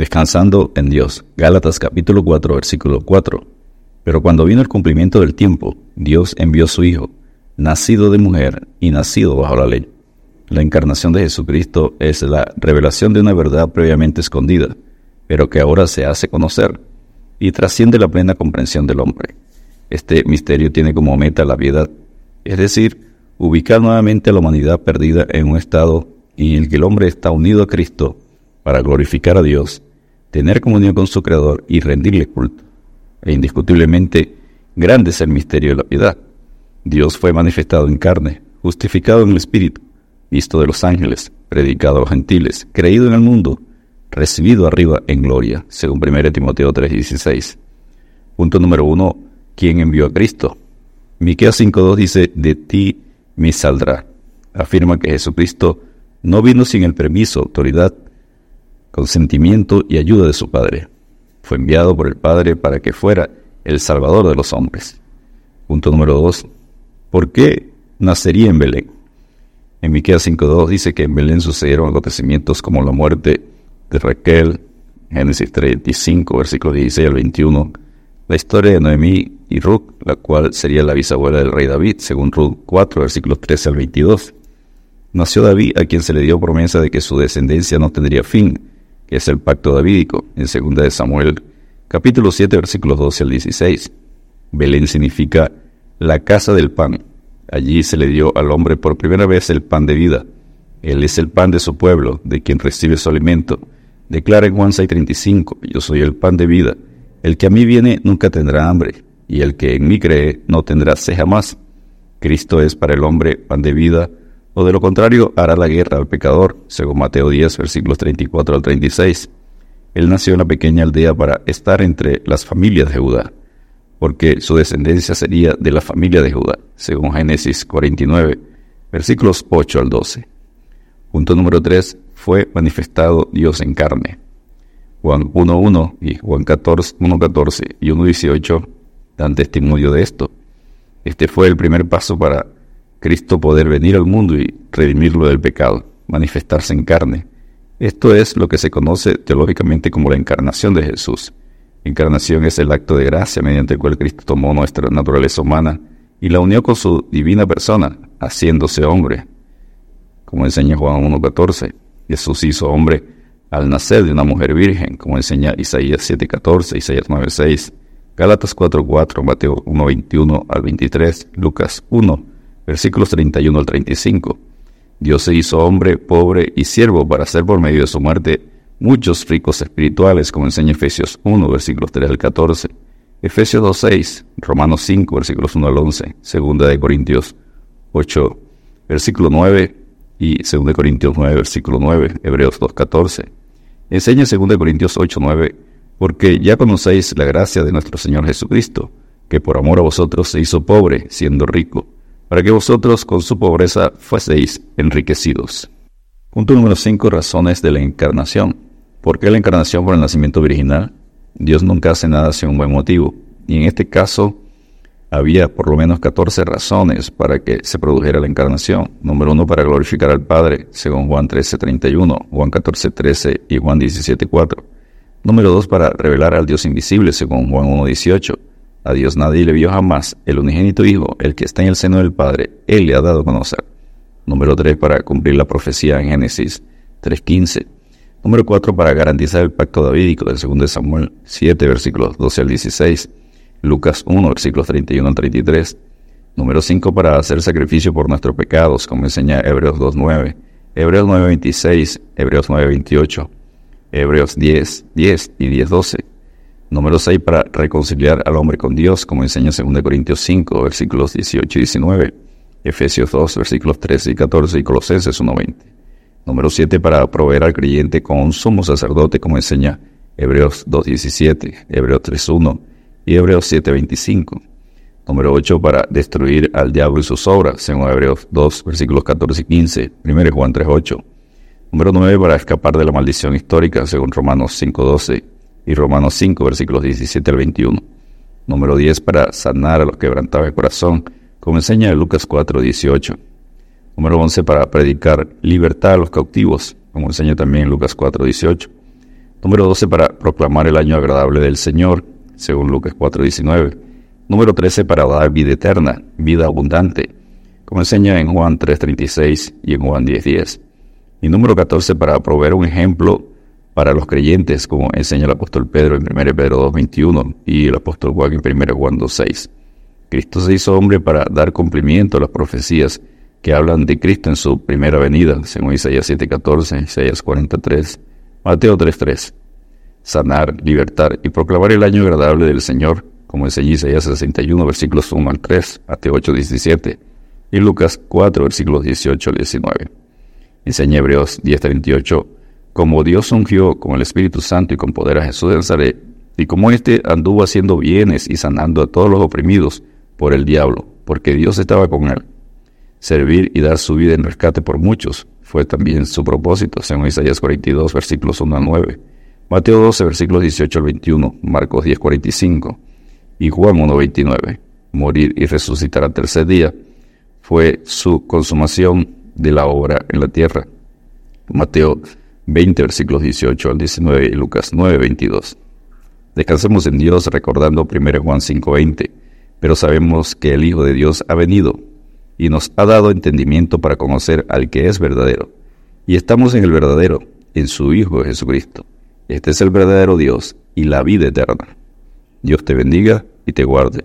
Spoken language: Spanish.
Descansando en Dios. Gálatas capítulo 4, versículo 4. Pero cuando vino el cumplimiento del tiempo, Dios envió a su Hijo, nacido de mujer y nacido bajo la ley. La encarnación de Jesucristo es la revelación de una verdad previamente escondida, pero que ahora se hace conocer y trasciende la plena comprensión del hombre. Este misterio tiene como meta la piedad, es decir, ubicar nuevamente a la humanidad perdida en un estado en el que el hombre está unido a Cristo para glorificar a Dios tener comunión con su Creador y rendirle culto. E indiscutiblemente, grande es el misterio de la piedad. Dios fue manifestado en carne, justificado en el Espíritu, visto de los ángeles, predicado a los gentiles, creído en el mundo, recibido arriba en gloria, según 1 Timoteo 3:16. Punto número uno, ¿quién envió a Cristo? Miqueas 5:2 dice, de ti me saldrá. Afirma que Jesucristo no vino sin el permiso, autoridad, consentimiento y ayuda de su Padre. Fue enviado por el Padre para que fuera el Salvador de los hombres. Punto número 2. ¿Por qué nacería en Belén? En Miqueas 5.2 dice que en Belén sucedieron acontecimientos como la muerte de Raquel, Génesis 35, versículos 16 al 21, la historia de Noemí y Ruth, la cual sería la bisabuela del rey David, según Ruth 4, versículos 13 al 22. Nació David, a quien se le dio promesa de que su descendencia no tendría fin, es el pacto davídico, en 2 de Samuel, capítulo 7, versículos 12 al 16. Belén significa la casa del pan. Allí se le dio al hombre por primera vez el pan de vida. Él es el pan de su pueblo, de quien recibe su alimento. Declara en Juan 6:35, yo soy el pan de vida. El que a mí viene nunca tendrá hambre, y el que en mí cree no tendrá sed jamás. Cristo es para el hombre pan de vida, o de lo contrario hará la guerra al pecador, según Mateo 10, versículos 34 al 36. Él nació en una pequeña aldea para estar entre las familias de Judá, porque su descendencia sería de la familia de Judá, según Génesis 49, versículos 8 al 12. Punto número 3. Fue manifestado Dios en carne. Juan 1.1 y Juan 1.14 y 1.18 dan testimonio de esto. Este fue el primer paso para Cristo poder venir al mundo y redimirlo del pecado, manifestarse en carne. Esto es lo que se conoce teológicamente como la encarnación de Jesús. Encarnación es el acto de gracia mediante el cual Cristo tomó nuestra naturaleza humana y la unió con su divina persona, haciéndose hombre. Como enseña Juan 1.14, Jesús hizo hombre al nacer de una mujer virgen, como enseña Isaías 7.14, Isaías 9.6, Gálatas 4.4, Mateo 1.21 al 23, Lucas 1, versículos 31 al 35. Dios se hizo hombre, pobre y siervo para hacer por medio de su muerte muchos ricos espirituales, como enseña Efesios 1, versículos 3 al 14, Efesios 2, 6, Romanos 5, versículos 1 al 11, Segunda de Corintios 8, versículo 9 y Segunda de Corintios 9, versículo 9, Hebreos 2, 14. Enseña Segunda de Corintios 8, 9, porque ya conocéis la gracia de nuestro Señor Jesucristo, que por amor a vosotros se hizo pobre, siendo rico para que vosotros con su pobreza fueseis enriquecidos. Punto número 5. Razones de la encarnación. ¿Por qué la encarnación por el nacimiento virginal? Dios nunca hace nada sin un buen motivo. Y en este caso había por lo menos 14 razones para que se produjera la encarnación. Número 1 para glorificar al Padre, según Juan 13:31, Juan 14:13 y Juan 17:4. Número 2 para revelar al Dios invisible, según Juan 1:18. A Dios nadie le vio jamás. El unigénito Hijo, el que está en el seno del Padre, Él le ha dado a conocer. Número 3, para cumplir la profecía en Génesis 3.15. Número 4, para garantizar el pacto davídico del 2 Samuel 7, versículos 12 al 16. Lucas 1, versículos 31 al 33. Número 5, para hacer sacrificio por nuestros pecados, como enseña Hebreos 2.9. Hebreos 9.26, Hebreos 9.28, Hebreos 10, 10 y 10.12. Número 6 para reconciliar al hombre con Dios, como enseña 2 Corintios 5, versículos 18 y 19, Efesios 2, versículos 13 y 14 y Colosenses 1.20. Número 7 para proveer al creyente con un sumo sacerdote, como enseña Hebreos 2.17, Hebreos 3.1 y Hebreos 7.25. Número 8 para destruir al diablo y sus obras, según Hebreos 2, versículos 14 y 15, 1 Juan 3.8. Número 9 para escapar de la maldición histórica, según Romanos 5.12 y Romanos 5, versículos 17 al 21. Número 10 para sanar a los quebrantados de corazón, como enseña Lucas 4, 18. Número 11 para predicar libertad a los cautivos, como enseña también Lucas 4, 18. Número 12 para proclamar el año agradable del Señor, según Lucas 4:19. Número 13 para dar vida eterna, vida abundante, como enseña en Juan 3:36 y en Juan 10:10. Y número 14 para proveer un ejemplo para los creyentes, como enseña el apóstol Pedro en 1 Pedro 2.21 y el apóstol Juan en 1 Juan 2.6. Cristo se hizo hombre para dar cumplimiento a las profecías que hablan de Cristo en su primera venida, según Isaías 7.14, Isaías 43, Mateo 3.3. Sanar, libertar y proclamar el año agradable del Señor, como enseña Isaías 61, versículos 1 al 3, Mateo 8.17 y Lucas 4, versículos 18 al 19. Enseña Hebreos 10.38 como Dios ungió con el Espíritu Santo y con poder a Jesús de Nazaret, y como éste anduvo haciendo bienes y sanando a todos los oprimidos por el diablo, porque Dios estaba con él. Servir y dar su vida en rescate por muchos fue también su propósito, según Isaías 42, versículos 1 a 9, Mateo 12, versículos 18 al 21, Marcos 10, 45 y Juan 1, 29. Morir y resucitar al tercer día fue su consumación de la obra en la tierra. Mateo 20 versículos 18 al 19 y Lucas 9, 22. Descansemos en Dios recordando 1 Juan 5, 20, pero sabemos que el Hijo de Dios ha venido y nos ha dado entendimiento para conocer al que es verdadero. Y estamos en el verdadero, en su Hijo Jesucristo. Este es el verdadero Dios y la vida eterna. Dios te bendiga y te guarde.